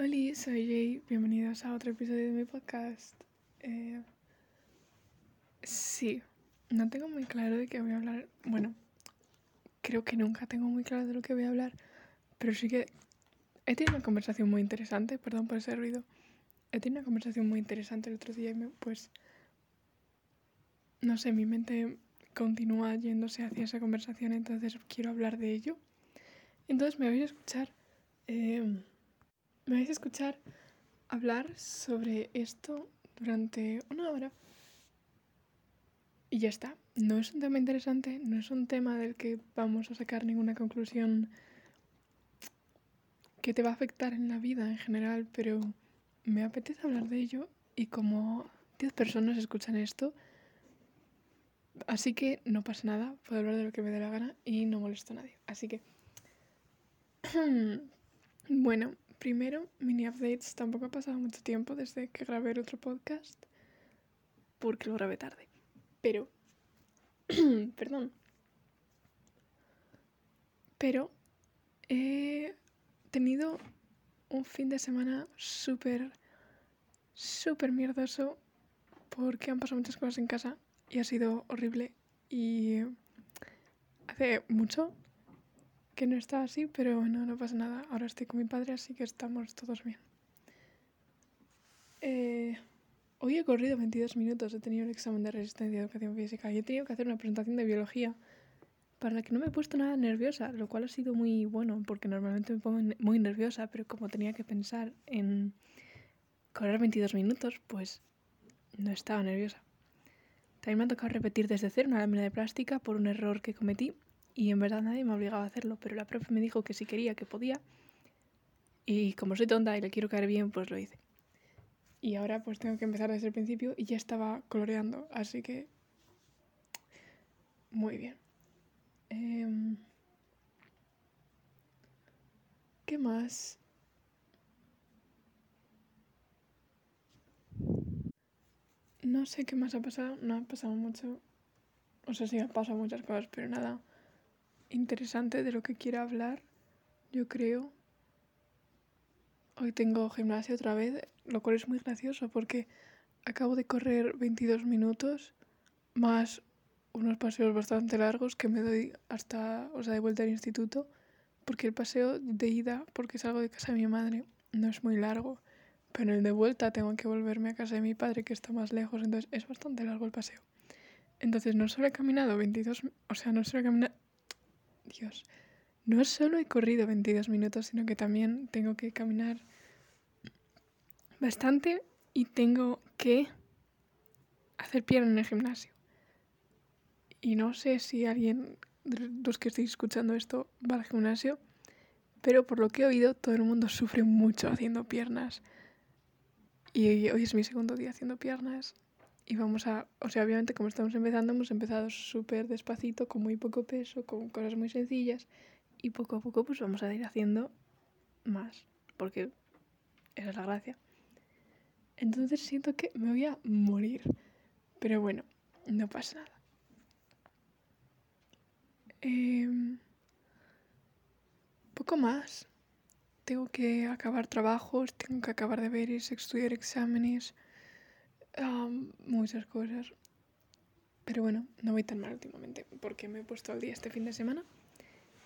Hola, soy Jay. Bienvenidos a otro episodio de mi podcast. Eh, sí, no tengo muy claro de qué voy a hablar. Bueno, creo que nunca tengo muy claro de lo que voy a hablar, pero sí que he tenido una conversación muy interesante. Perdón por ese ruido. He tenido una conversación muy interesante el otro día y me, pues, no sé, mi mente continúa yéndose hacia esa conversación, entonces quiero hablar de ello. Entonces me voy a escuchar. Eh, me vais a escuchar hablar sobre esto durante una hora. Y ya está. No es un tema interesante, no es un tema del que vamos a sacar ninguna conclusión que te va a afectar en la vida en general, pero me apetece hablar de ello y como 10 personas escuchan esto, así que no pasa nada, puedo hablar de lo que me dé la gana y no molesto a nadie. Así que... bueno, Primero, mini updates. Tampoco ha pasado mucho tiempo desde que grabé otro podcast. Porque lo grabé tarde. Pero. perdón. Pero he tenido un fin de semana súper, súper mierdoso. Porque han pasado muchas cosas en casa y ha sido horrible. Y hace mucho que no está así, pero bueno, no pasa nada. Ahora estoy con mi padre, así que estamos todos bien. Eh, hoy he corrido 22 minutos, he tenido el examen de resistencia de educación física y he tenido que hacer una presentación de biología para la que no me he puesto nada nerviosa, lo cual ha sido muy bueno, porque normalmente me pongo muy nerviosa, pero como tenía que pensar en correr 22 minutos, pues no estaba nerviosa. También me ha tocado repetir desde cero una lámina de plástica por un error que cometí y en verdad nadie me obligaba a hacerlo, pero la profe me dijo que si quería, que podía. Y como soy tonta y le quiero caer bien, pues lo hice. Y ahora pues tengo que empezar desde el principio y ya estaba coloreando, así que... Muy bien. Em, ¿Qué más? No sé qué más ha pasado, no ha pasado mucho. O sea, sí ha pasado muchas cosas, pero nada interesante de lo que quiero hablar, yo creo. Hoy tengo gimnasia otra vez, lo cual es muy gracioso porque acabo de correr 22 minutos más unos paseos bastante largos que me doy hasta, o sea, de vuelta al instituto, porque el paseo de ida, porque salgo de casa de mi madre, no es muy largo, pero el de vuelta tengo que volverme a casa de mi padre, que está más lejos, entonces es bastante largo el paseo. Entonces no solo he caminado 22, o sea, no solo he caminado, Dios, no solo he corrido 22 minutos, sino que también tengo que caminar bastante y tengo que hacer pierna en el gimnasio. Y no sé si alguien de los que estéis escuchando esto va al gimnasio, pero por lo que he oído, todo el mundo sufre mucho haciendo piernas. Y hoy es mi segundo día haciendo piernas y vamos a, o sea, obviamente como estamos empezando, hemos empezado súper despacito, con muy poco peso, con cosas muy sencillas y poco a poco pues vamos a ir haciendo más, porque esa es la gracia. Entonces siento que me voy a morir, pero bueno, no pasa nada. Em, poco más. Tengo que acabar trabajos, tengo que acabar de ver y estudiar exámenes muchas cosas. Pero bueno, no voy tan mal últimamente porque me he puesto al día este fin de semana.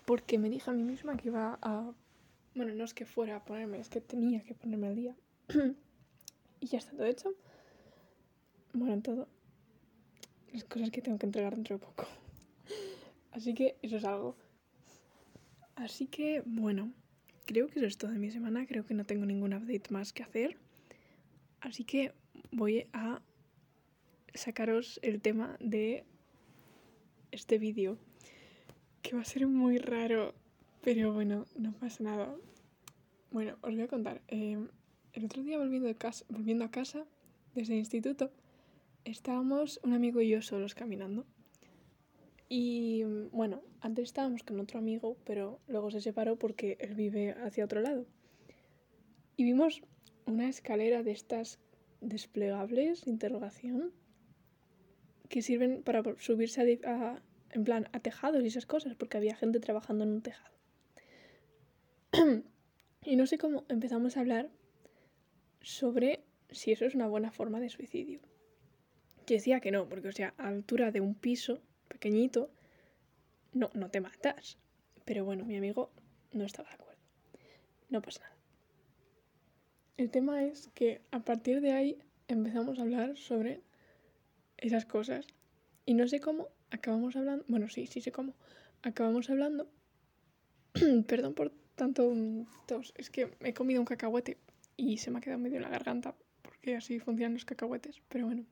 Porque me dije a mí misma que iba a... Bueno, no es que fuera a ponerme, es que tenía que ponerme al día. y ya está todo hecho. Bueno, todo. Las cosas que tengo que entregar dentro de poco. Así que eso es algo. Así que, bueno, creo que eso es todo de mi semana. Creo que no tengo ningún update más que hacer. Así que voy a sacaros el tema de este vídeo, que va a ser muy raro, pero bueno, no pasa nada. Bueno, os voy a contar. Em, el otro día volviendo, casa, volviendo a casa, desde el instituto, estábamos un amigo y yo solos caminando. Y bueno, antes estábamos con otro amigo, pero luego se separó porque él vive hacia otro lado. Y vimos una escalera de estas desplegables, interrogación, que sirven para subirse a, en plan, a tejados y esas cosas, porque había gente trabajando en un tejado. y no sé cómo empezamos a hablar sobre si eso es una buena forma de suicidio. Yo decía que no, porque o sea, a altura de un piso pequeñito, no, no te matas. Pero bueno, mi amigo no estaba de acuerdo. No pasa nada. El tema es que a partir de ahí empezamos a hablar sobre esas cosas. Y no sé cómo, acabamos hablando, bueno, sí, sí sé cómo, acabamos hablando, perdón por tanto tos, es que he comido un cacahuete y se me ha quedado medio en la garganta, porque así funcionan los cacahuetes, pero bueno.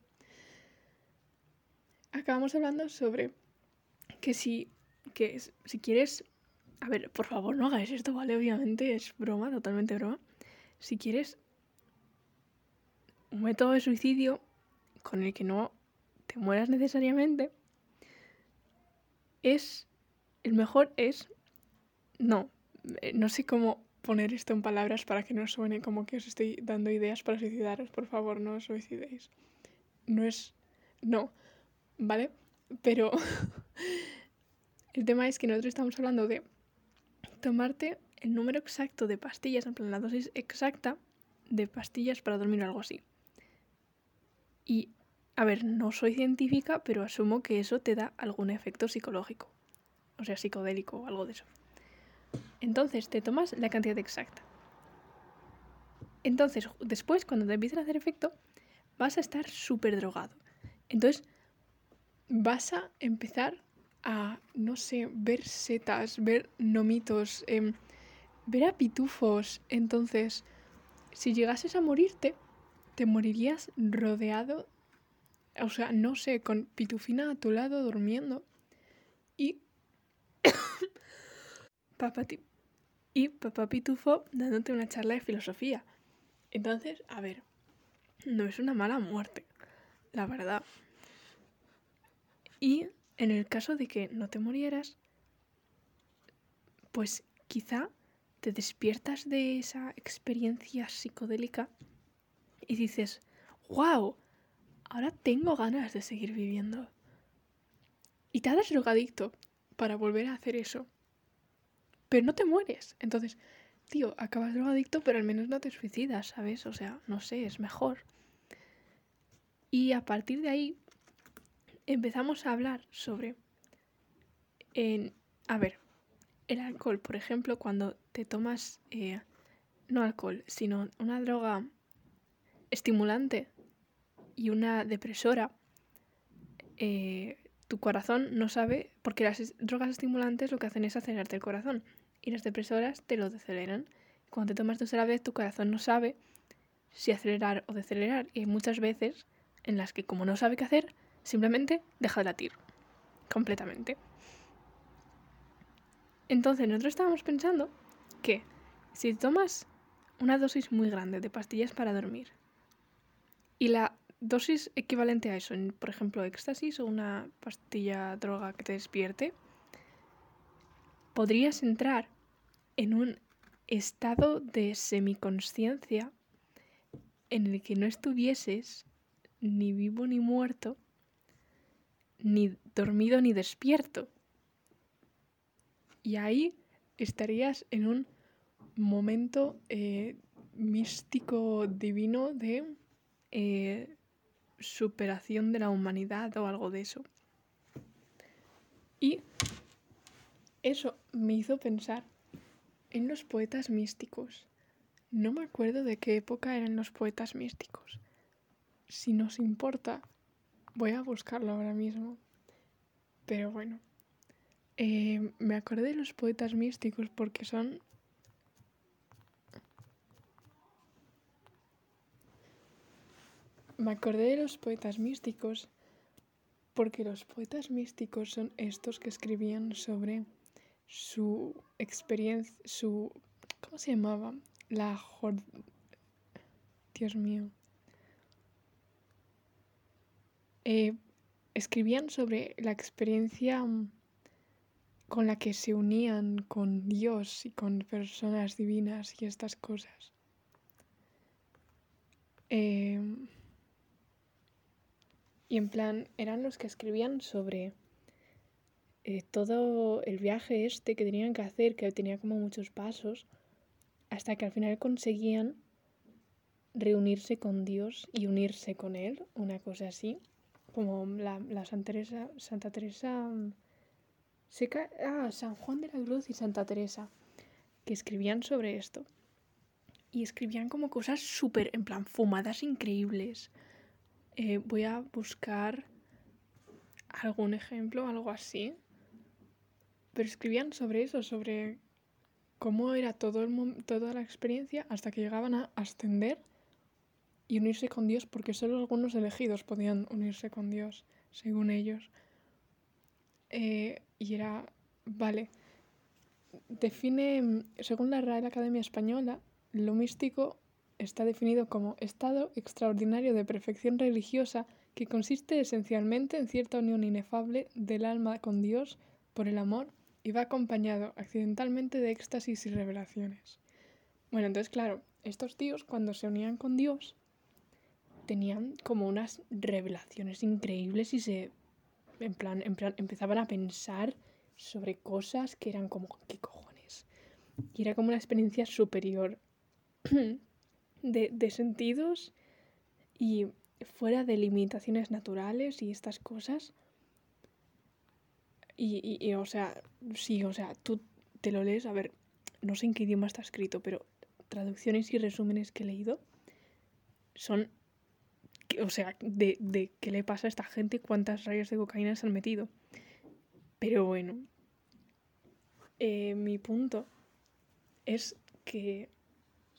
Acabamos hablando sobre que si, que si quieres, a ver, por favor no hagáis esto, ¿vale? Obviamente es broma, totalmente broma. Si quieres un método de suicidio con el que no te mueras necesariamente, es, el mejor es, no, eh, no sé cómo poner esto en palabras para que no suene como que os estoy dando ideas para suicidaros, por favor, no os suicidéis. No es, no, ¿vale? Pero el tema es que nosotros estamos hablando de tomarte el número exacto de pastillas, en plan la dosis exacta de pastillas para dormir o algo así. Y a ver, no soy científica, pero asumo que eso te da algún efecto psicológico. O sea, psicodélico o algo de eso. Entonces te tomas la cantidad exacta. Entonces, después, cuando te empiecen a hacer efecto, vas a estar súper drogado. Entonces, vas a empezar a, no sé, ver setas, ver nomitos, em, ver a pitufos. Entonces, si llegases a morirte, te morirías rodeado o sea, no sé, con Pitufina a tu lado durmiendo y papá, y papá Pitufo dándote una charla de filosofía. Entonces, a ver, no es una mala muerte, la verdad. Y en el caso de que no te murieras, pues quizá te despiertas de esa experiencia psicodélica y dices, wow, ahora tengo ganas de seguir viviendo. Y te haces drogadicto para volver a hacer eso. Pero no te mueres. Entonces, tío, acabas drogadicto, pero al menos no te suicidas, ¿sabes? O sea, no sé, es mejor. Y a partir de ahí empezamos a hablar sobre... En, a ver, el alcohol, por ejemplo, cuando te tomas... Eh, no alcohol, sino una droga estimulante y una depresora, eh, tu corazón no sabe, porque las drogas estimulantes lo que hacen es acelerarte el corazón y las depresoras te lo deceleran. Cuando te tomas dos a la vez, tu corazón no sabe si acelerar o decelerar. Y hay muchas veces en las que, como no sabe qué hacer, simplemente deja de latir completamente. Entonces, nosotros estábamos pensando que si tomas una dosis muy grande de pastillas para dormir y la dosis equivalente a eso, por ejemplo, éxtasis o una pastilla droga que te despierte, podrías entrar en un estado de semiconsciencia en el que no estuvieses ni vivo ni muerto, ni dormido ni despierto. Y ahí estarías en un momento eh, místico divino de eh, superación de la humanidad o algo de eso. Y eso me hizo pensar en los poetas místicos. No me acuerdo de qué época eran los poetas místicos. Si nos importa, voy a buscarlo ahora mismo. Pero bueno, eh, me acordé de los poetas místicos porque son Me acordé de los poetas místicos porque los poetas místicos son estos que escribían sobre su experiencia, su... ¿Cómo se llamaba? La... Dios mío. Eh, escribían sobre la experiencia con la que se unían con Dios y con personas divinas y estas cosas. Eh, y en plan, eran los que escribían sobre eh, todo el viaje este que tenían que hacer, que tenía como muchos pasos, hasta que al final conseguían reunirse con Dios y unirse con Él, una cosa así, como la, la Santa Teresa, Santa Teresa, ah, San Juan de la Cruz y Santa Teresa, que escribían sobre esto. Y escribían como cosas súper, en plan, fumadas increíbles. Eh, voy a buscar algún ejemplo, algo así. Pero escribían sobre eso, sobre cómo era todo el, toda la experiencia hasta que llegaban a ascender y unirse con Dios, porque solo algunos elegidos podían unirse con Dios, según ellos. Eh, y era, vale, define, según la Real Academia Española, lo místico está definido como estado extraordinario de perfección religiosa que consiste esencialmente en cierta unión inefable del alma con Dios por el amor y va acompañado accidentalmente de éxtasis y revelaciones. Bueno, entonces claro, estos tíos cuando se unían con Dios tenían como unas revelaciones increíbles y se en plan, en plan empezaban a pensar sobre cosas que eran como qué cojones. Y era como una experiencia superior de, de sentidos y fuera de limitaciones naturales y estas cosas. Y, y, o sea, sí, o sea, tú te lo lees, a ver, no sé en qué idioma está escrito, pero traducciones y resúmenes que he leído son, o sea, de, de qué le pasa a esta gente, cuántas rayas de cocaína se han metido. Pero bueno, eh, mi punto es que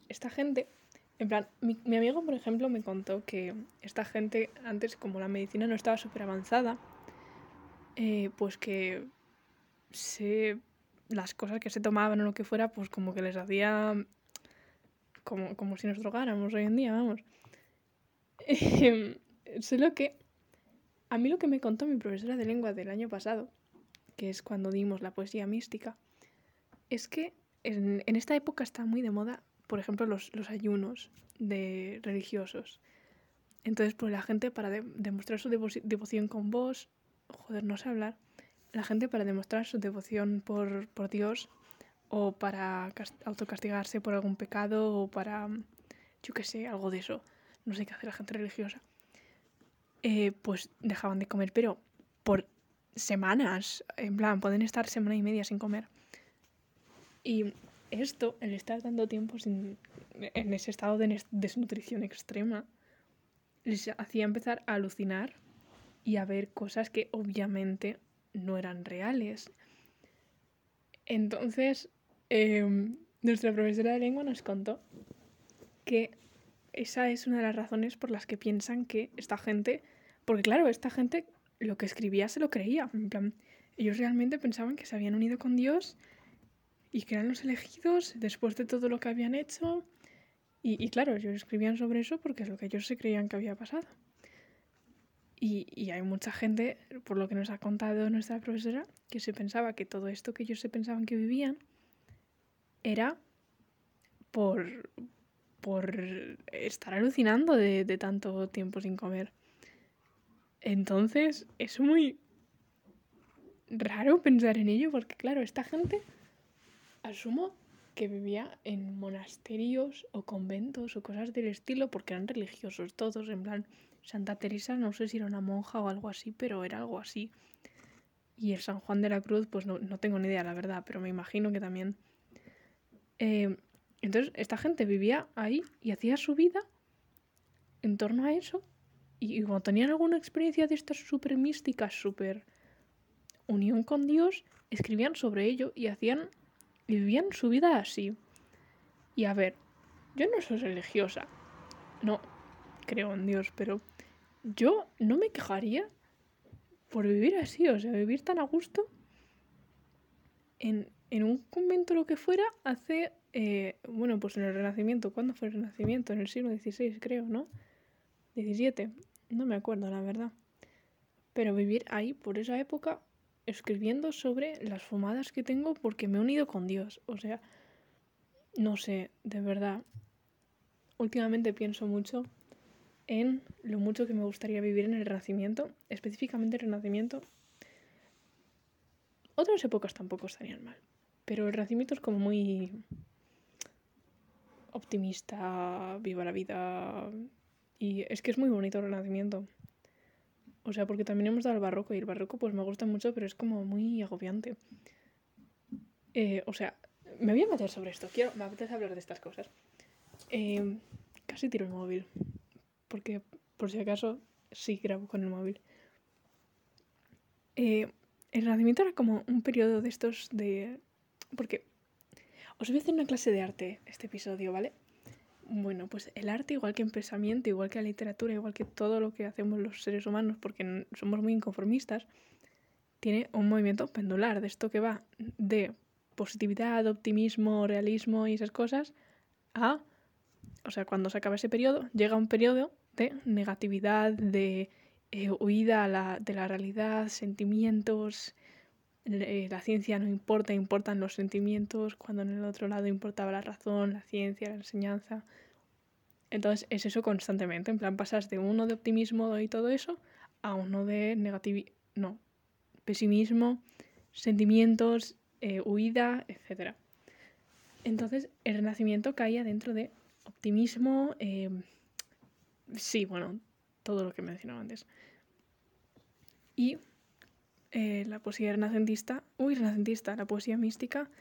esta gente en plan, mi, amigo, por ejemplo, me contó que esta gente, antes, como la medicina no estaba súper avanzada, eh, pues que se, las cosas que se tomaban o lo que fuera, pues como que les hacía como, como si nos drogáramos hoy en día, vamos. Eh, solo que a mí lo que me contó mi profesora de lengua del año pasado, que es cuando dimos la poesía mística, es que en, en esta época está muy de moda por ejemplo, los, ayunos de religiosos. Entonces, pues la gente para demostrar su devoción con vos, joder, no sé hablar, la gente para demostrar su devoción por, Dios o para autocastigarse por algún pecado o para, yo qué sé, algo de eso, no sé qué hace la gente religiosa, eh, pues dejaban de comer, pero por semanas, en plan, pueden estar semana y media sin comer. Y esto, el estar tanto tiempo sin, en ese estado de desnutrición extrema, les hacía empezar a alucinar y a ver cosas que obviamente no eran reales. Entonces, em, nuestra profesora de lengua nos contó que esa es una de las razones por las que piensan que esta gente, porque claro, esta gente lo que escribía se lo creía, en plan, ellos realmente pensaban que se habían unido con Dios y que eran los elegidos después de todo lo que habían hecho. Y, claro, ellos escribían sobre eso porque es lo que ellos se creían que había pasado. Y, hay mucha gente, por lo que nos ha contado nuestra profesora, que se pensaba que todo esto que ellos se pensaban que vivían era por, por estar alucinando de tanto tiempo sin comer. Entonces es muy raro pensar en ello porque, claro, esta gente asumo que vivía en monasterios o conventos o cosas del estilo porque eran religiosos todos, en plan Santa Teresa no sé si era una monja o algo así, pero era algo así. Y el San Juan de la Cruz, pues no, tengo ni idea, la verdad, pero me imagino que también. Eh, entonces, esta gente vivía ahí y hacía su vida en torno a eso. Y, y cuando tenían alguna experiencia de estas súper místicas, súper unión con Dios, escribían sobre ello y hacían vivían su vida así. Y a ver, yo no soy religiosa, no creo en Dios, pero yo no me quejaría por vivir así, o sea, vivir tan a gusto en, un convento lo que fuera hace, eh, bueno, pues en el Renacimiento, ¿cuándo fue el Renacimiento? En el siglo XVI, creo, ¿no? 17, no me acuerdo, la verdad. Pero vivir ahí, por esa época, escribiendo sobre las fumadas que tengo porque me he unido con Dios. O sea, no sé, de verdad. Últimamente pienso mucho en lo mucho que me gustaría vivir en el Renacimiento, específicamente el Renacimiento. Otras épocas tampoco estarían mal, pero el Renacimiento es como muy... optimista, viva la vida. Y es que es muy bonito el renacimiento. O sea, porque también hemos dado el barroco y el barroco pues me gusta mucho, pero es como muy agobiante. Eh, o sea, me voy a meter sobre esto. Quiero, me apetece hablar de estas cosas. Eh, casi tiro el móvil. Porque, por si acaso, sí grabo con el móvil. Eh, el Renacimiento era como un periodo de estos de... Porque os voy a hacer una clase de arte este episodio, ¿vale? Bueno, pues el arte, igual que el pensamiento, igual que la literatura, igual que todo lo que hacemos los seres humanos, porque somos muy inconformistas, tiene un movimiento pendular de esto que va de positividad, optimismo, realismo y esas cosas a, o sea, cuando se acaba ese periodo, llega un periodo de negatividad, de eh, huida de la realidad, sentimientos, eh, la ciencia no importa, importan los sentimientos, cuando en el otro lado importaba la razón, la ciencia, la enseñanza. Entonces es eso constantemente, en plan pasas de uno de optimismo y todo eso a uno de no, pesimismo, sentimientos, eh, huida, etc. Entonces el renacimiento caía dentro de optimismo, eh, sí, bueno, todo lo que mencionaba antes. Y eh, la poesía renacentista, uy, renacentista, la poesía mística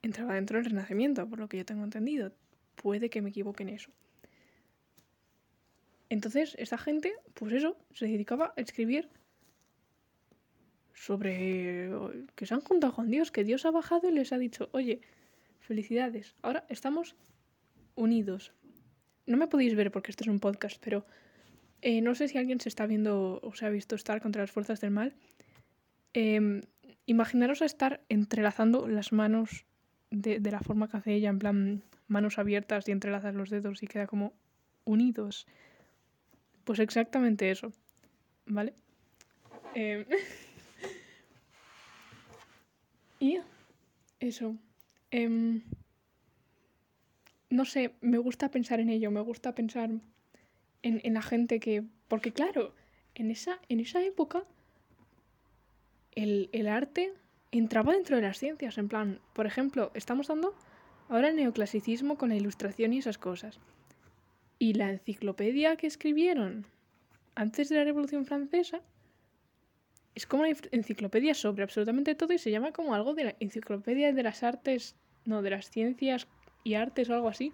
entraba dentro del renacimiento, por lo que yo tengo entendido. Puede que me equivoque en eso. Entonces, esta gente, pues eso, se dedicaba a escribir sobre que se han juntado con Dios, que Dios ha bajado y les ha dicho, oye, felicidades, ahora estamos unidos. No me podéis ver porque esto es un podcast, pero eh, no sé si alguien se está viendo o se ha visto estar contra las fuerzas del mal. Em, imaginaros estar entrelazando las manos de, la forma que hace ella, en plan manos abiertas y entrelazas los dedos y queda como unidos. Pues exactamente eso, ¿vale? Em, y eso. Em, no sé, me gusta pensar en ello, me gusta pensar en, en la gente que... Porque claro, en esa, en esa época el, arte entraba dentro de las ciencias. En plan, por ejemplo, estamos dando ahora el neoclasicismo con la ilustración y esas cosas. Y la enciclopedia que escribieron antes de la Revolución Francesa es como una enciclopedia sobre absolutamente todo y se llama como algo de la enciclopedia de las artes, no, de las ciencias y artes o algo así,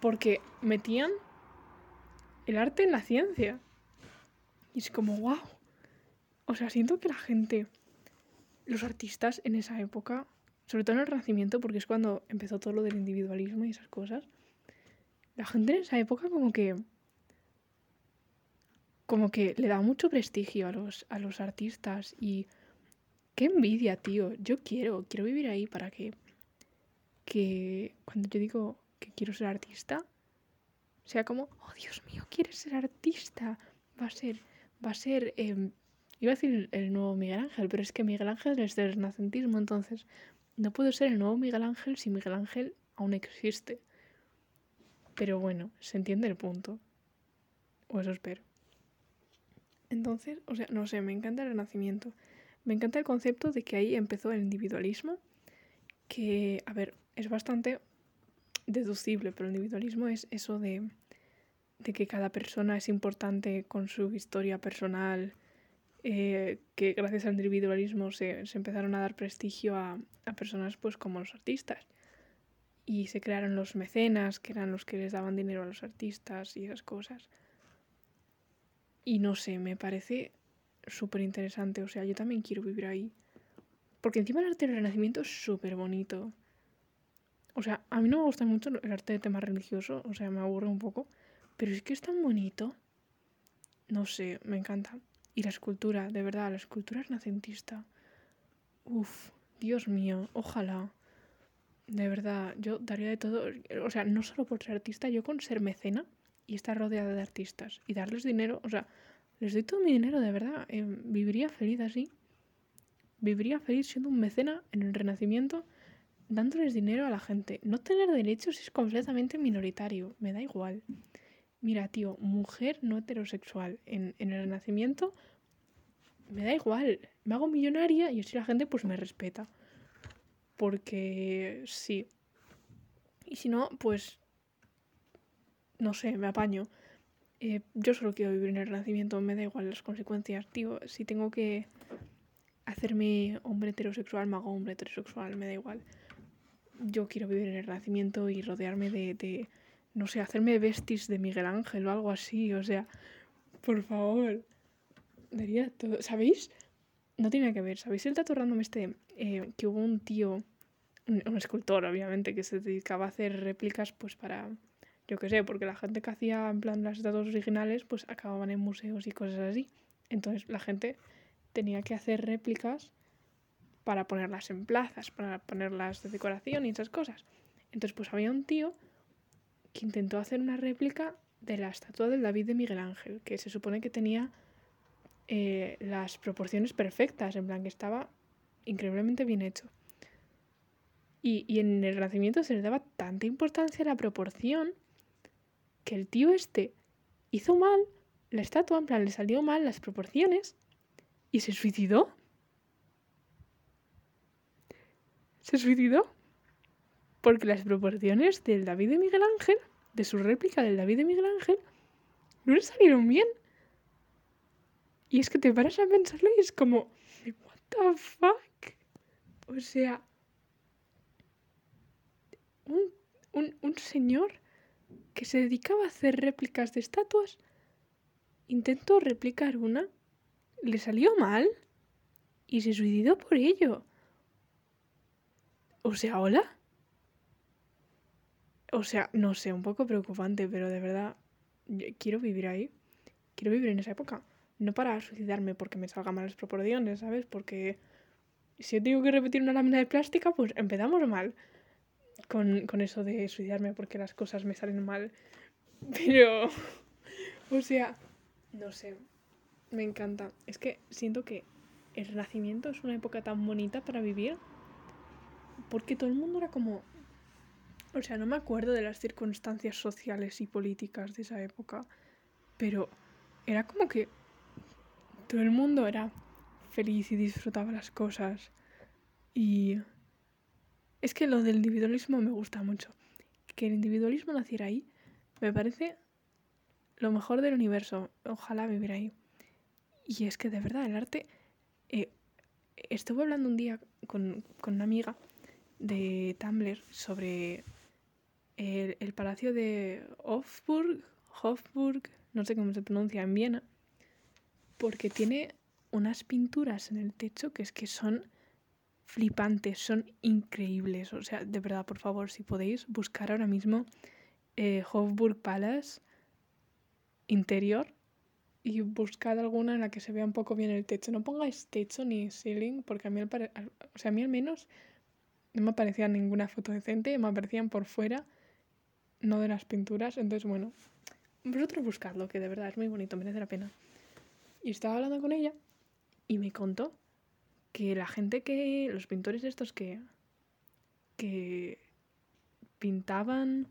porque metían el arte en la ciencia. Y es como, wow, o sea, siento que la gente, los artistas en esa época, sobre todo en el Renacimiento, porque es cuando empezó todo lo del individualismo y esas cosas, la gente en esa época como que como que le da mucho prestigio a los, a los artistas y qué envidia, tío. Yo quiero, quiero vivir ahí para que, que cuando yo digo que quiero ser artista, sea como, oh Dios mío, quieres ser artista. Va a ser, va a ser em, Iba a decir el nuevo Miguel Ángel, pero es que Miguel Ángel es del renacentismo, entonces no puedo ser el nuevo Miguel Ángel si Miguel Ángel aún existe. Pero bueno, se entiende el punto. O eso espero. Entonces, o sea, no sé, me encanta el renacimiento. Me encanta el concepto de que ahí empezó el individualismo, que, a ver, es bastante deducible, pero el individualismo es eso de, de que cada persona es importante con su historia personal, eh, que gracias al individualismo se, empezaron a dar prestigio a, personas pues como los artistas. Y se crearon los mecenas, que eran los que les daban dinero a los artistas y esas cosas. Y no sé, me parece súper interesante. O sea, yo también quiero vivir ahí. Porque encima el arte del Renacimiento es súper bonito. O sea, a mí no me gusta mucho el arte de tema religioso, o sea, me aburre un poco. Pero es que es tan bonito. No sé, me encanta. Y la escultura, de verdad, la escultura renacentista. Uf, Dios mío, ojalá. De verdad, yo daría de todo. O sea, no solo por ser artista, yo con ser mecena y estar rodeada de artistas y darles dinero. O sea, les doy todo mi dinero, de verdad. Eh, viviría feliz así. Viviría feliz siendo un mecena en el Renacimiento, dándoles dinero a la gente. No tener derechos es completamente minoritario, me da igual. Mira, tío, mujer no heterosexual en, el Renacimiento, me da igual. Me hago millonaria y así la gente pues me respeta. Porque sí. Y si no, pues no sé, me apaño. Eh, yo solo quiero vivir en el Renacimiento, me da igual las consecuencias. Tío, si tengo que hacerme hombre heterosexual, me hago hombre heterosexual, me da igual. Yo quiero vivir en el Renacimiento y rodearme de, de no sé, hacerme vestis de Miguel Ángel o algo así, o sea, por favor. Daría todo. ¿Sabéis? No tiene que ver. ¿Sabéis el dato random este? Eh, que hubo un tío, un, escultor, obviamente, que se dedicaba a hacer réplicas, pues para. Yo qué sé, porque la gente que hacía en plan las datos originales, pues acababan en museos y cosas así. Entonces la gente tenía que hacer réplicas para ponerlas en plazas, para ponerlas de decoración y esas cosas. Entonces, pues había un tío que intentó hacer una réplica de la estatua del David de Miguel Ángel, que se supone que tenía eh, las proporciones perfectas, en plan que estaba increíblemente bien hecho. Y, y en el Renacimiento se le daba tanta importancia a la proporción que el tío este hizo mal la estatua, en plan le salió mal las proporciones y se suicidó. Se suicidó porque las proporciones del David de Miguel Ángel, de su réplica del David de Miguel Ángel, no le salieron bien. Y es que te paras a pensarlo y es como, what the fuck? O sea, un, un, un señor que se dedicaba a hacer réplicas de estatuas intentó replicar una, le salió mal y se suicidó por ello. O sea, hola. O sea, no sé, un poco preocupante, pero de verdad, quiero vivir ahí. Quiero vivir en esa época. No para suicidarme porque me salgan malas proporciones, ¿sabes? Porque si yo tengo que repetir una lámina de plástica, pues empezamos mal con, con eso de suicidarme porque las cosas me salen mal. Pero, o sea, no sé, me encanta. Es que siento que el Renacimiento es una época tan bonita para vivir porque todo el mundo era como o sea, no me acuerdo de las circunstancias sociales y políticas de esa época, pero era como que todo el mundo era feliz y disfrutaba las cosas. Y es que lo del individualismo me gusta mucho. Que el individualismo naciera ahí me parece lo mejor del universo. Ojalá vivir ahí. Y es que de verdad el arte... Eh, estuve hablando un día con, con una amiga de Tumblr sobre el, palacio de Hofburg, Hofburg, no sé cómo se pronuncia en Viena, porque tiene unas pinturas en el techo que es que son flipantes, son increíbles. O sea, de verdad, por favor, si podéis buscar ahora mismo eh, Hofburg Palace interior y buscad alguna en la que se vea un poco bien el techo. No pongáis techo ni ceiling, porque a mí, al, o sea, a mí al menos no me aparecía ninguna foto decente, me aparecían por fuera no de las pinturas. Entonces, bueno, vosotros buscadlo, que de verdad es muy bonito, merece la pena. Y estaba hablando con ella y me contó que la gente que, los pintores estos que, que pintaban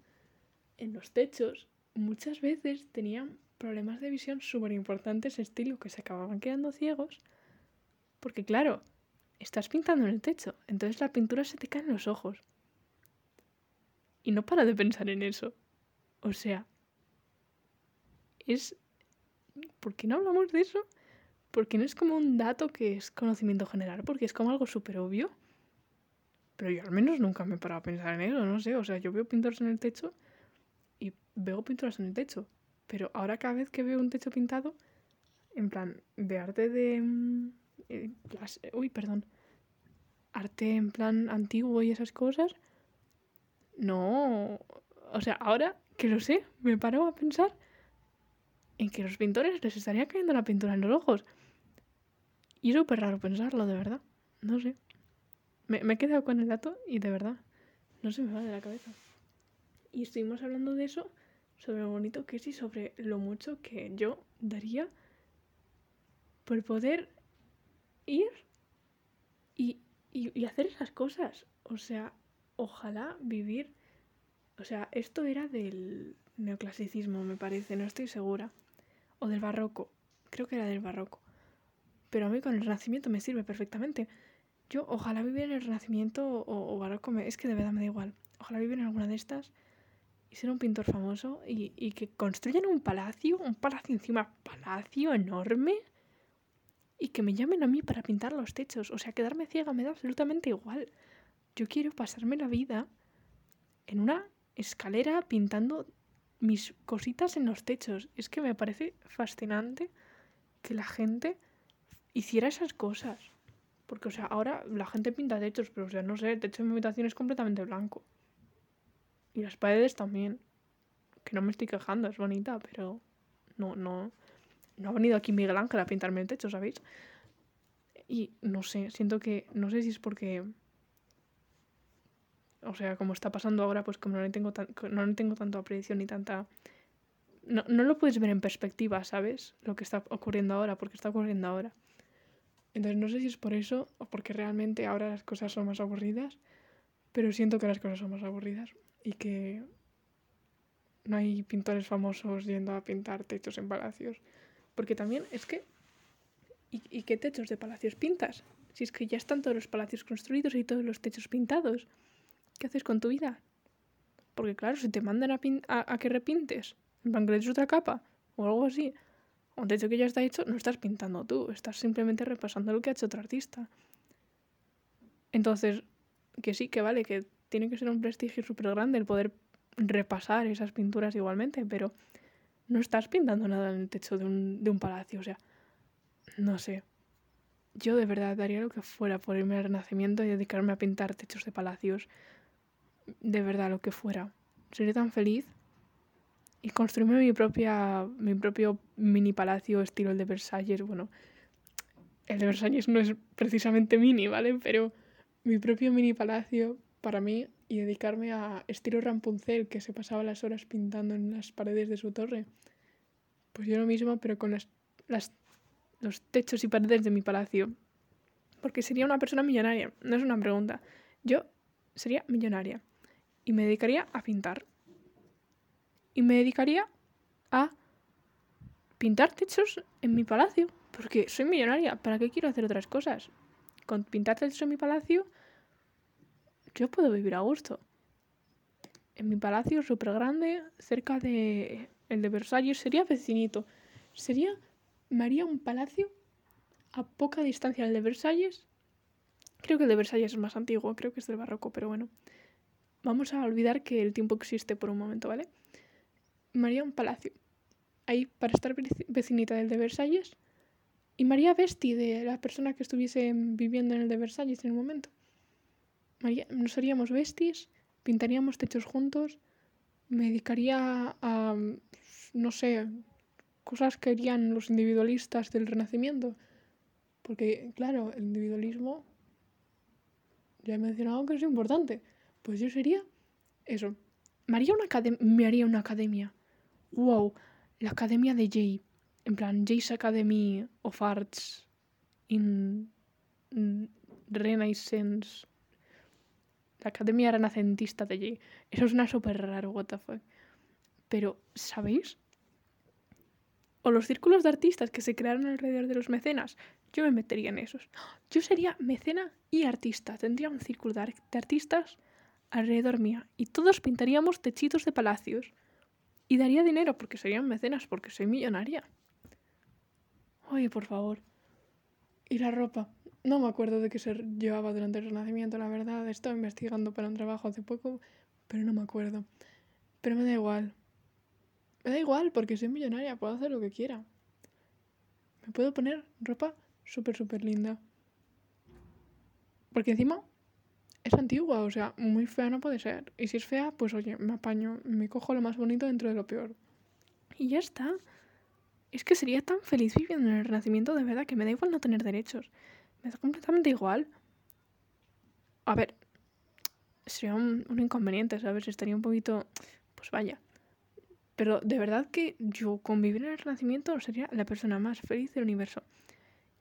en los techos, muchas veces tenían problemas de visión súper importantes, estilo que se acababan quedando ciegos, porque claro, estás pintando en el techo, entonces la pintura se te cae en los ojos. Y no para de pensar en eso. O sea, es... ¿Por qué no hablamos de eso? Porque no es como un dato que es conocimiento general, porque es como algo súper obvio. Pero yo al menos nunca me he parado a pensar en eso, no sé. O sea, yo veo pinturas en el techo y veo pinturas en el techo. Pero ahora cada vez que veo un techo pintado, en plan, de arte de... Mm, eh, uy, perdón. Arte en plan antiguo y esas cosas, no, o sea, ahora que lo sé, me paro a pensar en que los pintores les estaría cayendo la pintura en los ojos. Y es súper raro pensarlo, de verdad. No sé. Me, he quedado con el dato y de verdad, no se me va de la cabeza. Y estuvimos hablando de eso, sobre lo bonito que es y sobre lo mucho que yo daría por poder ir y, y hacer esas cosas. O sea, ojalá vivir... O sea, esto era del neoclasicismo, me parece, no estoy segura. O del barroco, creo que era del barroco. Pero a mí con el renacimiento me sirve perfectamente. Yo ojalá vivir en el renacimiento o, barroco, es que de verdad me da igual. Ojalá vivir en alguna de estas y ser un pintor famoso y, y que construyan un palacio, un palacio encima, palacio enorme, y que me llamen a mí para pintar los techos. O sea, quedarme ciega me da absolutamente igual. Yo quiero pasarme la vida en una escalera pintando mis cositas en los techos. Es que me parece fascinante que la gente hiciera esas cosas. Porque, o sea, ahora la gente pinta techos, pero, o sea, no sé, el techo de mi habitación es completamente blanco. Y las paredes también. Que no me estoy quejando, es bonita, pero no, no. No ha venido aquí Miguel Ángel a pintarme el techo, ¿sabéis? Y no sé, siento que. No sé si es porque. O sea, como está pasando ahora, pues como no le tengo, tan, no le tengo tanto aprecio ni tanta. No, no lo puedes ver en perspectiva, ¿sabes? Lo que está ocurriendo ahora, porque está ocurriendo ahora. Entonces no sé si es por eso o porque realmente ahora las cosas son más aburridas, pero siento que las cosas son más aburridas y que no hay pintores famosos yendo a pintar techos en palacios. Porque también es que... ¿Y, ¿Y, qué techos de palacios pintas? Si es que ya están todos los palacios construidos y todos los techos pintados. ¿Qué haces con tu vida? Porque claro, si te mandan a, que repintes, en plan que le otra capa o algo así, un techo que ya está hecho, no estás pintando tú, estás simplemente repasando lo que ha hecho otro artista. Entonces, que sí, que vale, que tiene que ser un prestigio súper grande el poder repasar esas pinturas igualmente, pero no estás pintando nada en el techo de un, de un palacio, o sea, no sé. Yo de verdad daría lo que fuera por irme al Renacimiento y dedicarme a pintar techos de palacios. De verdad, lo que fuera. Sería tan feliz y construirme mi, propia, mi propio mini palacio estilo el de Versalles. Bueno, el de Versalles no es precisamente mini, ¿vale? Pero mi propio mini palacio para mí y dedicarme a estilo Rampunzel, que se pasaba las horas pintando en las paredes de su torre. Pues yo lo mismo, pero con las, las, los techos y paredes de mi palacio. Porque sería una persona millonaria, no es una pregunta. Yo sería millonaria y me dedicaría a pintar y me dedicaría a pintar techos en mi palacio, porque soy millonaria, ¿para qué quiero hacer otras cosas? Con pintar techos en mi palacio, yo puedo vivir a gusto. En mi palacio súper grande, cerca de el de Versalles, sería vecinito. Sería, me haría un palacio a poca distancia del de Versalles. Creo que el de Versalles es más antiguo, creo que es del barroco, pero bueno. Vamos a olvidar que el tiempo existe por un momento, ¿vale? María un palacio. Ahí para estar vecinita del de Versalles. Y María Vesti, de la persona que estuviese viviendo en el de Versalles en el momento. María, nos haríamos vestis, pintaríamos techos juntos, me dedicaría a, no sé, cosas que harían los individualistas del Renacimiento. Porque, claro, el individualismo, ya he mencionado que es importante. Pues yo sería eso. Me haría una, me haría una academia wow, la academia de Jay, en plan, Jay's Academy of Arts in, Renaissance, la academia renacentista de Jay. Eso suena súper raro, what the fuck. Pero, ¿sabéis? O los círculos de artistas que se crearon alrededor de los mecenas. Yo me metería en esos. Yo sería mecena y artista. Tendría un círculo de artistas alrededor mía. Y todos pintaríamos techitos de palacios. Y daría dinero porque serían mecenas, porque soy millonaria. Oye, por favor. Y la ropa. No me acuerdo de qué se llevaba durante el Renacimiento, la verdad. Estaba investigando para un trabajo hace poco, pero no me acuerdo. Pero me da igual. Me da igual porque soy millonaria, puedo hacer lo que quiera. Me puedo poner ropa súper, súper linda. Porque encima es antigua, o sea, muy fea no puede ser. Y si es fea, pues oye, me apaño, me cojo lo más bonito dentro de lo peor. Y ya está. Es que sería tan feliz viviendo en el Renacimiento de verdad que me da igual no tener derechos. Me da completamente igual. A ver, sería un, un inconveniente, ¿sabes? Estaría un poquito... Pues vaya. Pero de verdad que yo convivir en el Renacimiento sería la persona más feliz del universo.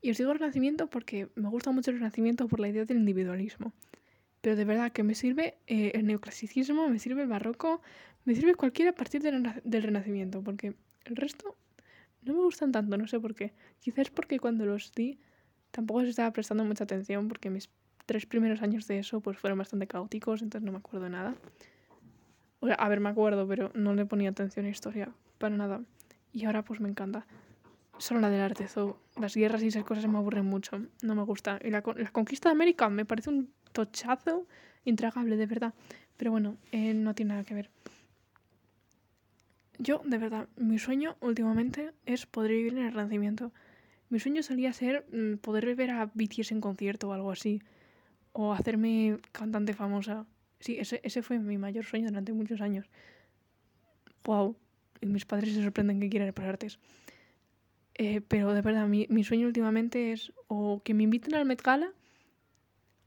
Y os digo Renacimiento porque me gusta mucho el Renacimiento por la idea del individualismo. Pero de verdad que me sirve eh, el neoclasicismo, me sirve el barroco, me sirve cualquiera a partir del, Renacimiento, porque el resto no me gustan tanto, no sé por qué. Quizás porque cuando los di tampoco se estaba prestando mucha atención, porque mis tres primeros años de eso pues fueron bastante caóticos, entonces no me acuerdo nada. O sea, a ver, me acuerdo, pero no le ponía atención a historia para nada. Y ahora pues me encanta. Solo la del arte, las guerras y esas cosas me aburren mucho. No me gusta. Y la, la conquista de América me parece un tochazo intragable, de verdad. Pero bueno, eh, no tiene nada que ver. Yo, de verdad, mi sueño últimamente es poder vivir en el Renacimiento. Mi sueño solía ser mm, poder ver a BTS en concierto o algo así. O hacerme cantante famosa. Sí, ese, ese fue mi mayor sueño durante muchos años. Wow. Y mis padres se sorprenden que quieran ir por artes. Eh, pero de verdad, mi, mi, sueño últimamente es o que me inviten al Met Gala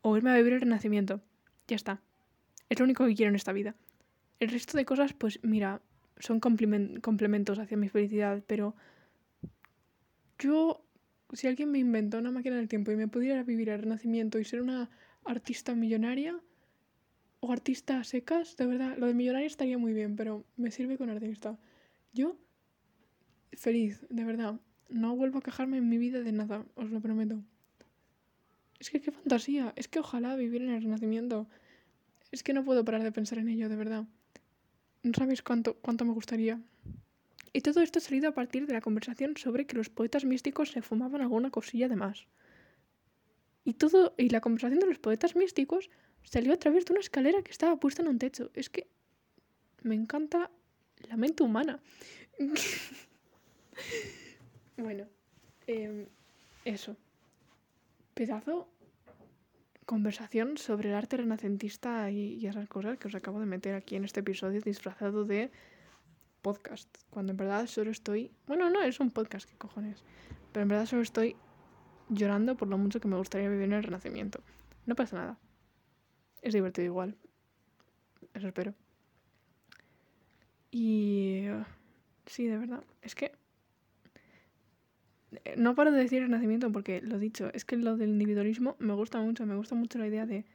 o irme a vivir el Renacimiento. Ya está. Es lo único que quiero en esta vida. El resto de cosas, pues mira, son complementos hacia mi felicidad, pero yo, si alguien me inventó una máquina del tiempo y me pudiera vivir al Renacimiento y ser una artista millonaria o artista secas, de verdad, lo de millonaria estaría muy bien, pero me sirve con artista. Yo, feliz, de verdad. No vuelvo a quejarme en mi vida de nada, os lo prometo. Es que qué fantasía, es que ojalá vivir en el Renacimiento. Es que no puedo parar de pensar en ello, de verdad. No sabéis cuánto, cuánto me gustaría. Y todo esto ha salido a partir de la conversación sobre que los poetas místicos se fumaban alguna cosilla de más. Y todo, y la conversación de los poetas místicos salió a través de una escalera que estaba puesta en un techo. Es que me encanta la mente humana. bueno, em, eso. Pedazo conversación sobre el arte renacentista y, y, esas cosas que os acabo de meter aquí en este episodio disfrazado de podcast. Cuando en verdad solo estoy. Bueno, no, es un podcast, ¿qué cojones? Pero en verdad solo estoy llorando por lo mucho que me gustaría vivir en el renacimiento. No pasa nada. Es divertido igual. Eso espero. Y... Sí, de verdad. Es que... No paro de decir el nacimiento porque lo dicho, es que lo del individualismo me gusta mucho, me gusta mucho la idea de,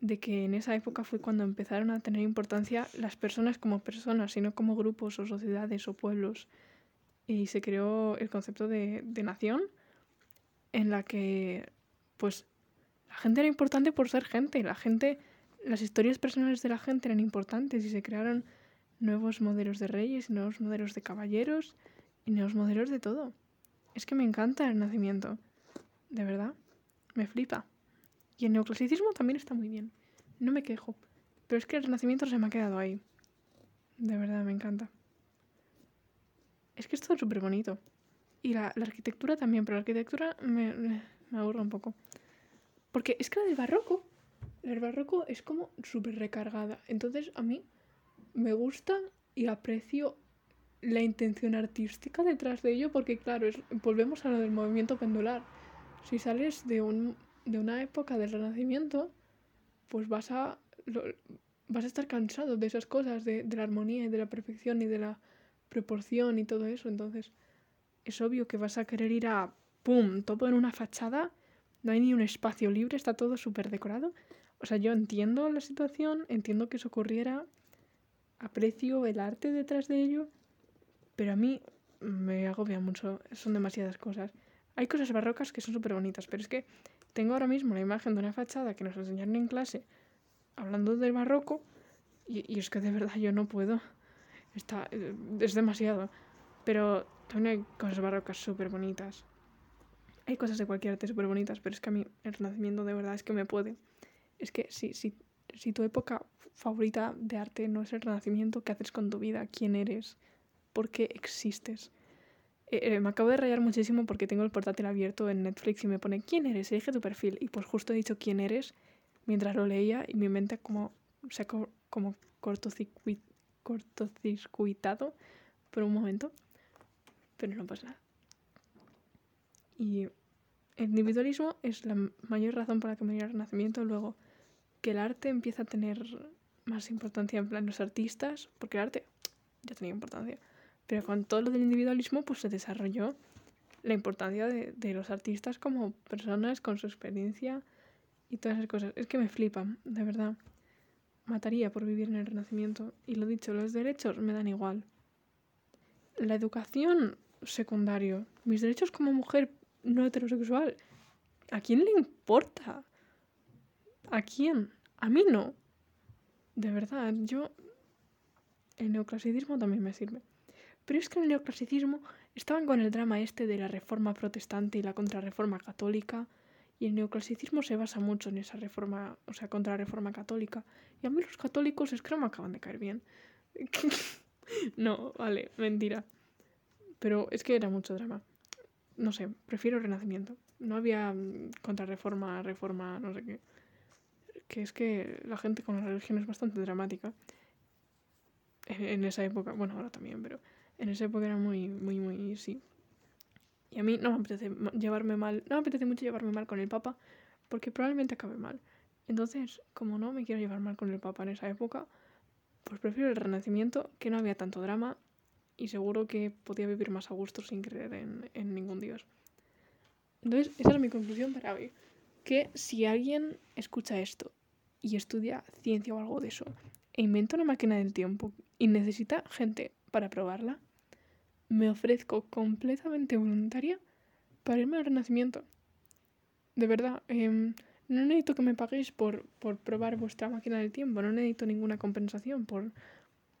de que en esa época fue cuando empezaron a tener importancia las personas como personas, sino como grupos o sociedades o pueblos. Y se creó el concepto de, de nación en la que pues la gente era importante por ser gente, la gente, las historias personales de la gente eran importantes y se crearon nuevos modelos de reyes, nuevos modelos de caballeros y nuevos modelos de todo. Es que me encanta el nacimiento. De verdad. Me flipa. Y el neoclasicismo también está muy bien. No me quejo. Pero es que el renacimiento se me ha quedado ahí. De verdad, me encanta. Es que es todo súper bonito. Y la, arquitectura también, pero la arquitectura me, me, aburre un poco. Porque es que la del barroco, la del barroco es como súper recargada. Entonces a mí me gusta y aprecio la intención artística detrás de ello, porque claro, volvemos a lo del movimiento pendular. Si sales de, un, de una época del Renacimiento, pues vas a, vas a estar cansado de esas cosas, de, de la armonía y de la perfección y de la proporción y todo eso. Entonces, es obvio que vas a querer ir a, ¡pum!, todo en una fachada, no hay ni un espacio libre, está todo súper decorado. O sea, yo entiendo la situación, entiendo que eso ocurriera, aprecio el arte detrás de ello, pero a mí me agobia mucho, son demasiadas cosas. Hay cosas barrocas que son súper bonitas, pero es que tengo ahora mismo la imagen de una fachada que nos enseñaron en clase hablando del barroco y, es que de verdad yo no puedo. Está, eh, es demasiado. Pero también hay cosas barrocas súper bonitas. Hay cosas de cualquier arte súper bonitas, pero es que a mí el Renacimiento de verdad es que me puede. Es que si, si, si tu época favorita de arte no es el renacimiento, ¿qué haces con tu vida? ¿Quién eres? ¿Por qué existes? Eh, eh, me acabo de rayar muchísimo porque tengo el portátil abierto en Netflix y me pone ¿quién eres? Elige tu perfil. Y pues justo he dicho quién eres mientras lo leía y mi mente como se ha como cortocircuitado por un momento. Pero no pasa nada. Y el individualismo es la mayor razón por la que me el renacimiento. Luego, que el arte empieza a tener más importancia en plan los artistas, porque el arte ya tenía importancia, pero con todo lo del individualismo pues se desarrolló la importancia de, los artistas como personas con su experiencia y todas esas cosas. Es que me flipan, de verdad. Mataría por vivir en el Renacimiento. Y lo dicho, los derechos me dan igual. La educación, secundario. Mis derechos como mujer no heterosexual. ¿A quién le importa? ¿A quién? A mí no. De verdad, yo el neoclasicismo también me sirve. Pero es que en el neoclasicismo estaban con el drama este de la reforma protestante y la contrarreforma católica. Y el neoclasicismo se basa mucho en esa reforma, o sea, contra la reforma católica. Y a mí los católicos es que no me acaban de caer bien. no, vale, mentira. Pero es que era mucho drama. No sé, prefiero Renacimiento. No había mm, contrarreforma, reforma, no sé qué. Que es que la gente con la religión es bastante dramática. En, esa época, bueno, ahora también, pero en esa época era muy, muy, muy, sí. Y a mí no me apetece llevarme mal, no me apetece mucho llevarme mal con el Papa, porque probablemente acabe mal. Entonces, como no me quiero llevar mal con el Papa en esa época, pues prefiero el Renacimiento, que no había tanto drama y seguro que podía vivir más a gusto sin creer en, ningún dios. Entonces, esa es mi conclusión para hoy. Que si alguien escucha esto y estudia ciencia o algo de eso, e inventa una máquina del tiempo y necesita gente para probarla, me ofrezco completamente voluntaria para irme al Renacimiento. De verdad, em, no necesito que me paguéis por, por probar vuestra máquina del tiempo, no necesito ninguna compensación por,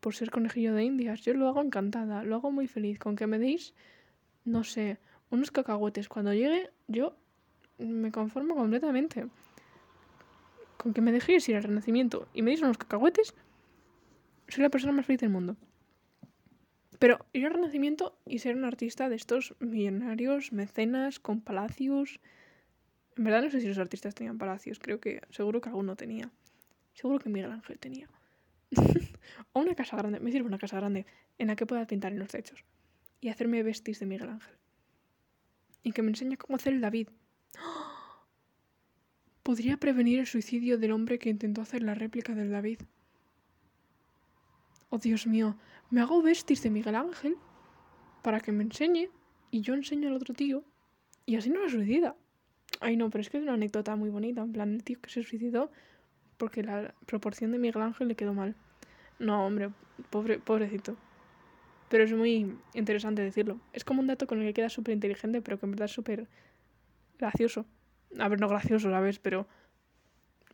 por ser conejillo de indias. Yo lo hago encantada, lo hago muy feliz. Con que me deis, no sé, unos cacahuetes cuando llegue, yo me conformo completamente. Con que me dejéis ir al renacimiento y me deis unos cacahuetes, soy la persona más feliz del mundo. Pero ir al renacimiento y ser un artista de estos millonarios, mecenas, con palacios en verdad no sé si los artistas tenían palacios, creo que seguro que alguno tenía. Seguro que Miguel Ángel tenía. o una casa grande, me sirve una casa grande en la que pueda pintar en los techos y hacerme vestis de Miguel Ángel. Y que me enseñe cómo hacer el David. Podría prevenir el suicidio del hombre que intentó hacer la réplica del David. Oh Dios mío, me hago vestis de Miguel Ángel para que me enseñe y yo enseño al otro tío y así no la suicida. Ay, no, pero es que es una anécdota muy bonita. En plan, el tío que se suicidó porque la proporción de Miguel Ángel le quedó mal. No, hombre, pobre, pobrecito. Pero es muy interesante decirlo. Es como un dato con el que queda súper inteligente, pero que en verdad es súper gracioso. A ver, no gracioso, ¿sabes? Pero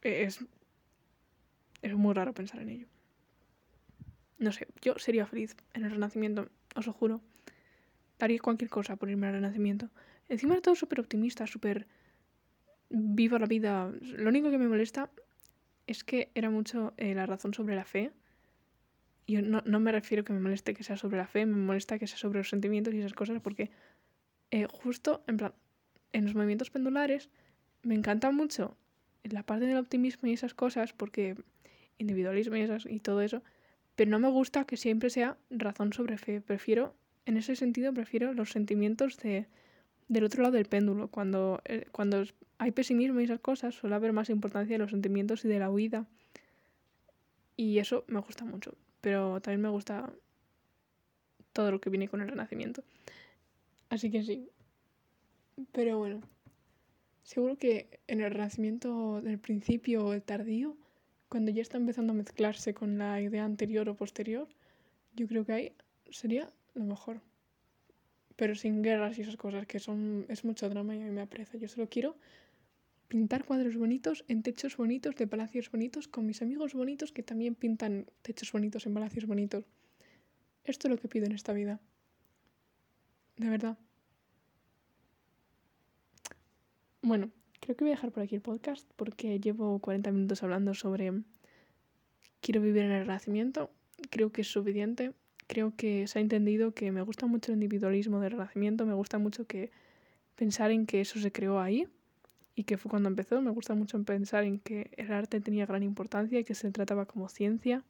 es, es muy raro pensar en ello. No sé, yo sería feliz en el Renacimiento, os lo juro. Daría cualquier cosa por irme al Renacimiento. Encima era todo súper optimista, súper vivo la vida. Lo único que me molesta es que era mucho eh, la razón sobre la fe. Yo no, no, me refiero que me moleste que sea sobre la fe, me molesta que sea sobre los sentimientos y esas cosas, porque eh, justo, en plan, en los movimientos pendulares me encanta mucho la parte del optimismo y esas cosas, porque individualismo y todo eso, pero no me gusta que siempre sea razón sobre fe. Prefiero, en ese sentido, prefiero los sentimientos de, del otro lado del péndulo, cuando, eh, cuando hay pesimismo y esas cosas, suele haber más importancia de los sentimientos y de la huida. Y eso me gusta mucho. Pero también me gusta todo lo que viene con el renacimiento. Así que sí. Pero bueno. Seguro que en el renacimiento del principio o el tardío, cuando ya está empezando a mezclarse con la idea anterior o posterior, yo creo que ahí sería lo mejor. Pero sin guerras y esas cosas, que son es mucho drama y a mí me aprecia. Yo solo quiero pintar cuadros bonitos en techos bonitos de palacios bonitos con mis amigos bonitos que también pintan techos bonitos en palacios bonitos. Esto es lo que pido en esta vida. De verdad. Bueno, creo que voy a dejar por aquí el podcast porque llevo 40 minutos hablando sobre quiero vivir en el renacimiento. Creo que es suficiente. Creo que se ha entendido que me gusta mucho el individualismo del renacimiento. Me gusta mucho que pensar en que eso se creó ahí y que fue cuando empezó. Me gusta mucho pensar en que el arte tenía gran importancia y que se trataba como ciencia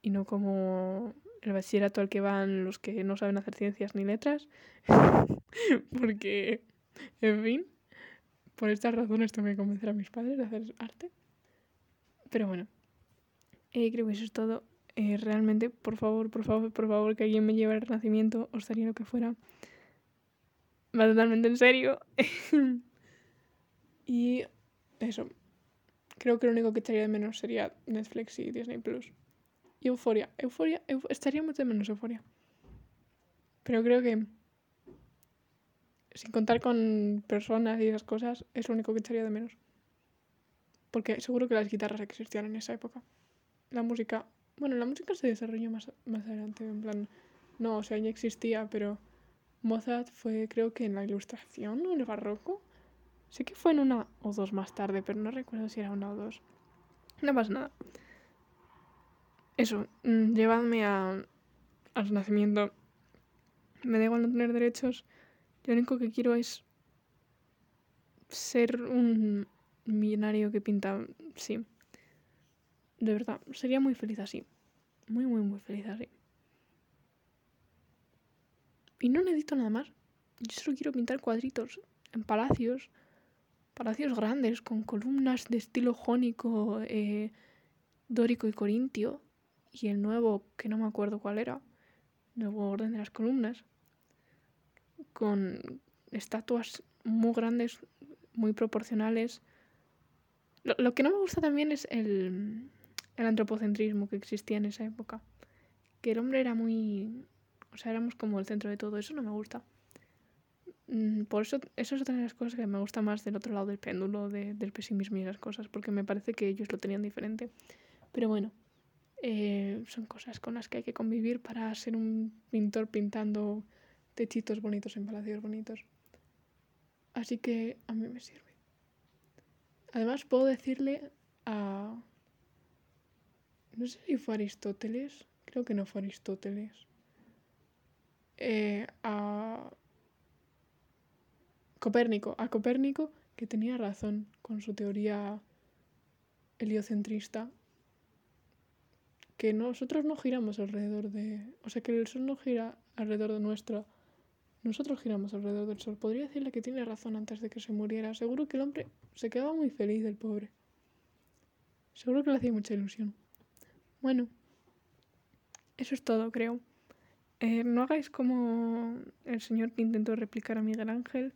y no como el bachillerato al que van los que no saben hacer ciencias ni letras. Porque, en fin, por estas razones tengo que convencer a mis padres de hacer arte. Pero bueno, eh, creo que eso es todo. Eh, realmente, por favor, por favor, por favor, que alguien me lleve al renacimiento, os daría lo que fuera. Va totalmente en serio. Y eso. Creo que lo único que echaría de menos sería Netflix y Disney Plus. Y Euforia. Euforia. estaría de menos Euforia. Pero creo que. Sin contar con personas y esas cosas, es lo único que echaría de menos. Porque seguro que las guitarras existían en esa época. La música Bueno, la música se desarrolló más, más adelante, en plan... No, o sea, ya existía, pero Mozart fue creo que en la ilustración o en el barroco. Sé que fue en una o dos más tarde, pero no recuerdo si era una o dos. No pasa nada. Eso, mm, llevadme a, al nacimiento. Me da igual no tener derechos. Lo único que quiero es ser un millonario que pinta, sí. De verdad, sería muy feliz así. Muy, muy, muy feliz así. Y no necesito nada más. Yo solo quiero pintar cuadritos en palacios. Palacios grandes, con columnas de estilo jónico, eh, dórico y corintio. Y el nuevo, que no me acuerdo cuál era. Nuevo orden de las columnas. Con estatuas muy grandes, muy proporcionales. Lo, que no me gusta también es el, el antropocentrismo que existía en esa época. Que el hombre era muy o sea, éramos como el centro de todo. Eso no me gusta. Mm, por eso, eso es otra de las cosas que me gusta más del otro lado del péndulo, del pesimismo y esas cosas, porque me parece que ellos lo tenían diferente. Pero bueno, eh, son cosas con las que hay que convivir para ser un pintor pintando techitos bonitos en palacios bonitos. Así que a mí me sirve. Además, puedo decirle a. No sé si fue Aristóteles. Creo que no fue Aristóteles. Eh, a Copérnico, a Copérnico que tenía razón con su teoría heliocentrista, que nosotros no giramos alrededor de, o sea, que el Sol no gira alrededor de nuestro, nosotros giramos alrededor del Sol. Podría decirle que tiene razón antes de que se muriera. Seguro que el hombre se quedaba muy feliz, el pobre. Seguro que le hacía mucha ilusión. Bueno, eso es todo, creo. Eh, no hagáis como el señor que intentó replicar a Miguel Ángel.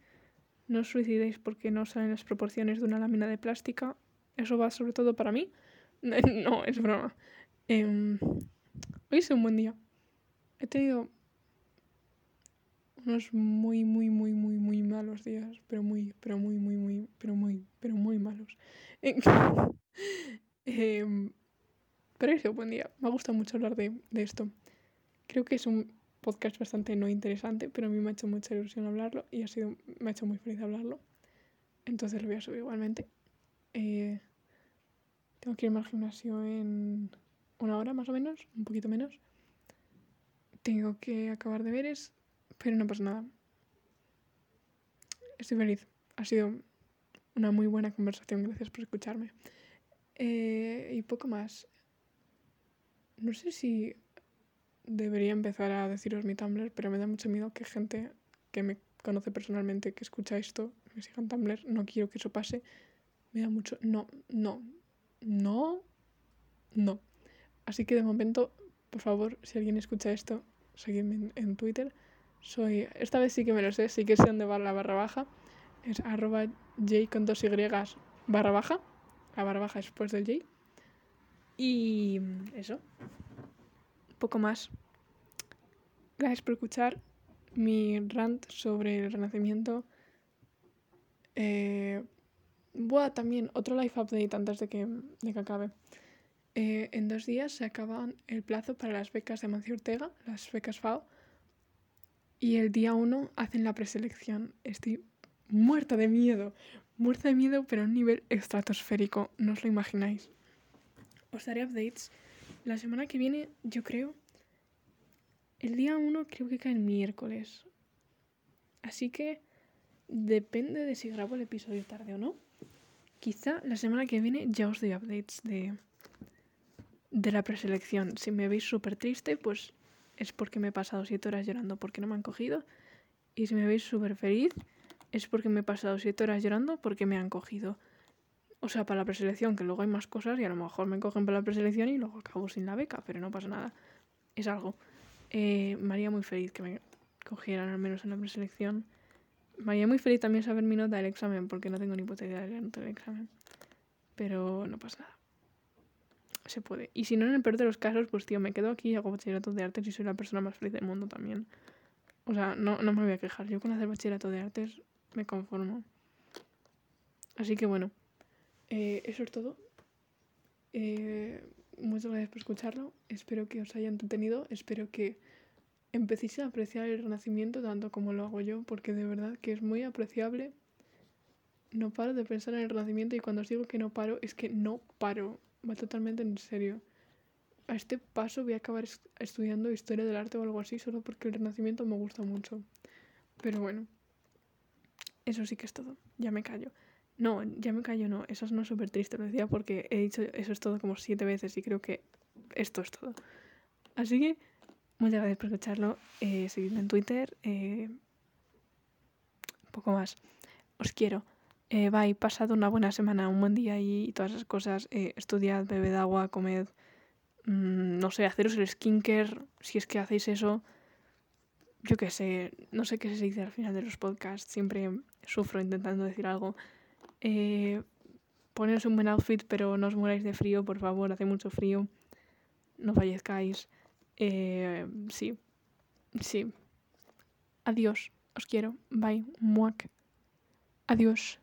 No os suicidéis porque no salen las proporciones de una lámina de plástica. Eso va sobre todo para mí. no, es broma. Eh, hoy es un buen día. He tenido unos muy, muy, muy, muy, muy malos días. Pero muy, pero muy, muy, muy, pero muy, pero muy malos. eh, pero es un buen día. Me ha gustado mucho hablar de, de esto. Creo que es un podcast bastante no interesante, pero a mí me ha hecho mucha ilusión hablarlo y ha sido, me ha hecho muy feliz hablarlo. Entonces lo voy a subir igualmente. Eh, tengo que irme al gimnasio en una hora más o menos, un poquito menos. Tengo que acabar de veres, pero no pasa nada. Estoy feliz. Ha sido una muy buena conversación. Gracias por escucharme. Eh, y poco más. No sé si debería empezar a deciros mi Tumblr, pero me da mucho miedo que gente que me conoce personalmente, que escucha esto, me siga en Tumblr. No quiero que eso pase. Me da mucho... No, no, no, no. Así que de momento, por favor, si alguien escucha esto, seguidme en, Twitter. Soy... Esta vez sí que me lo sé, sí que sé dónde va la barra baja. Es arroba j con dos y barra baja. La barra baja después del j. Y eso poco más. Gracias por escuchar mi rant sobre el renacimiento. Eh, a también otro life update antes de que, de que acabe. Eh, en dos días se acaban el plazo para las becas de Mancio Ortega, las becas FAO. Y el día uno hacen la preselección. Estoy muerta de miedo. Muerta de miedo, pero a un nivel estratosférico. No os lo imagináis. Os daré updates la semana que viene, yo creo. El día 1 creo que cae el miércoles. Así que depende de si grabo el episodio tarde o no. Quizá la semana que viene ya os doy updates de, de la preselección. Si me veis súper triste, pues es porque me he pasado 7 horas llorando porque no me han cogido. Y si me veis súper feliz, es porque me he pasado 7 horas llorando porque me han cogido o sea, para la preselección, que luego hay más cosas y a lo mejor me cogen para la preselección y luego acabo sin la beca, pero no pasa nada. Es algo. Eh, me haría muy feliz que me cogieran al menos en la preselección. Me haría muy feliz también saber mi nota del examen, porque no tengo ni puta idea de la nota del examen. Pero no pasa nada. Y si no, en el peor de los casos, pues tío, me quedo aquí y hago bachillerato de artes y soy la persona más feliz del mundo también. O sea, no, no me voy a quejar. Yo con hacer bachillerato de artes me conformo. Así que bueno. Eh, eso es todo. Eh, muchas gracias por escucharlo. Espero que os haya entretenido. Espero que empecéis a apreciar el renacimiento tanto como lo hago yo, porque de verdad que es muy apreciable. No paro de pensar en el renacimiento y cuando os digo que no paro, es que no paro. Va totalmente en serio. A este paso voy a acabar estudiando historia del arte o algo así, solo porque el renacimiento me gusta mucho. Pero bueno, eso sí que es todo. Ya me callo. No, ya me callo, no. Eso es no súper triste, lo decía porque he dicho eso es todo como siete veces y creo que esto es todo. Así que muchas gracias por escucharlo. Eh, seguidme en Twitter. Eh, poco más. Os quiero. Eh, bye, pasad una buena semana, un buen día y todas esas cosas. Eh, estudiad, bebed agua, comed. Mmm, no sé, haceros el skincare si es que hacéis eso. Yo qué sé, no sé qué se dice al final de los podcasts. Siempre sufro intentando decir algo. Eh, poneros un buen outfit, pero no os muráis de frío, por favor, hace mucho frío. No fallezcáis. Eh, sí, sí. Adiós, os quiero. Bye. Muac. Adiós.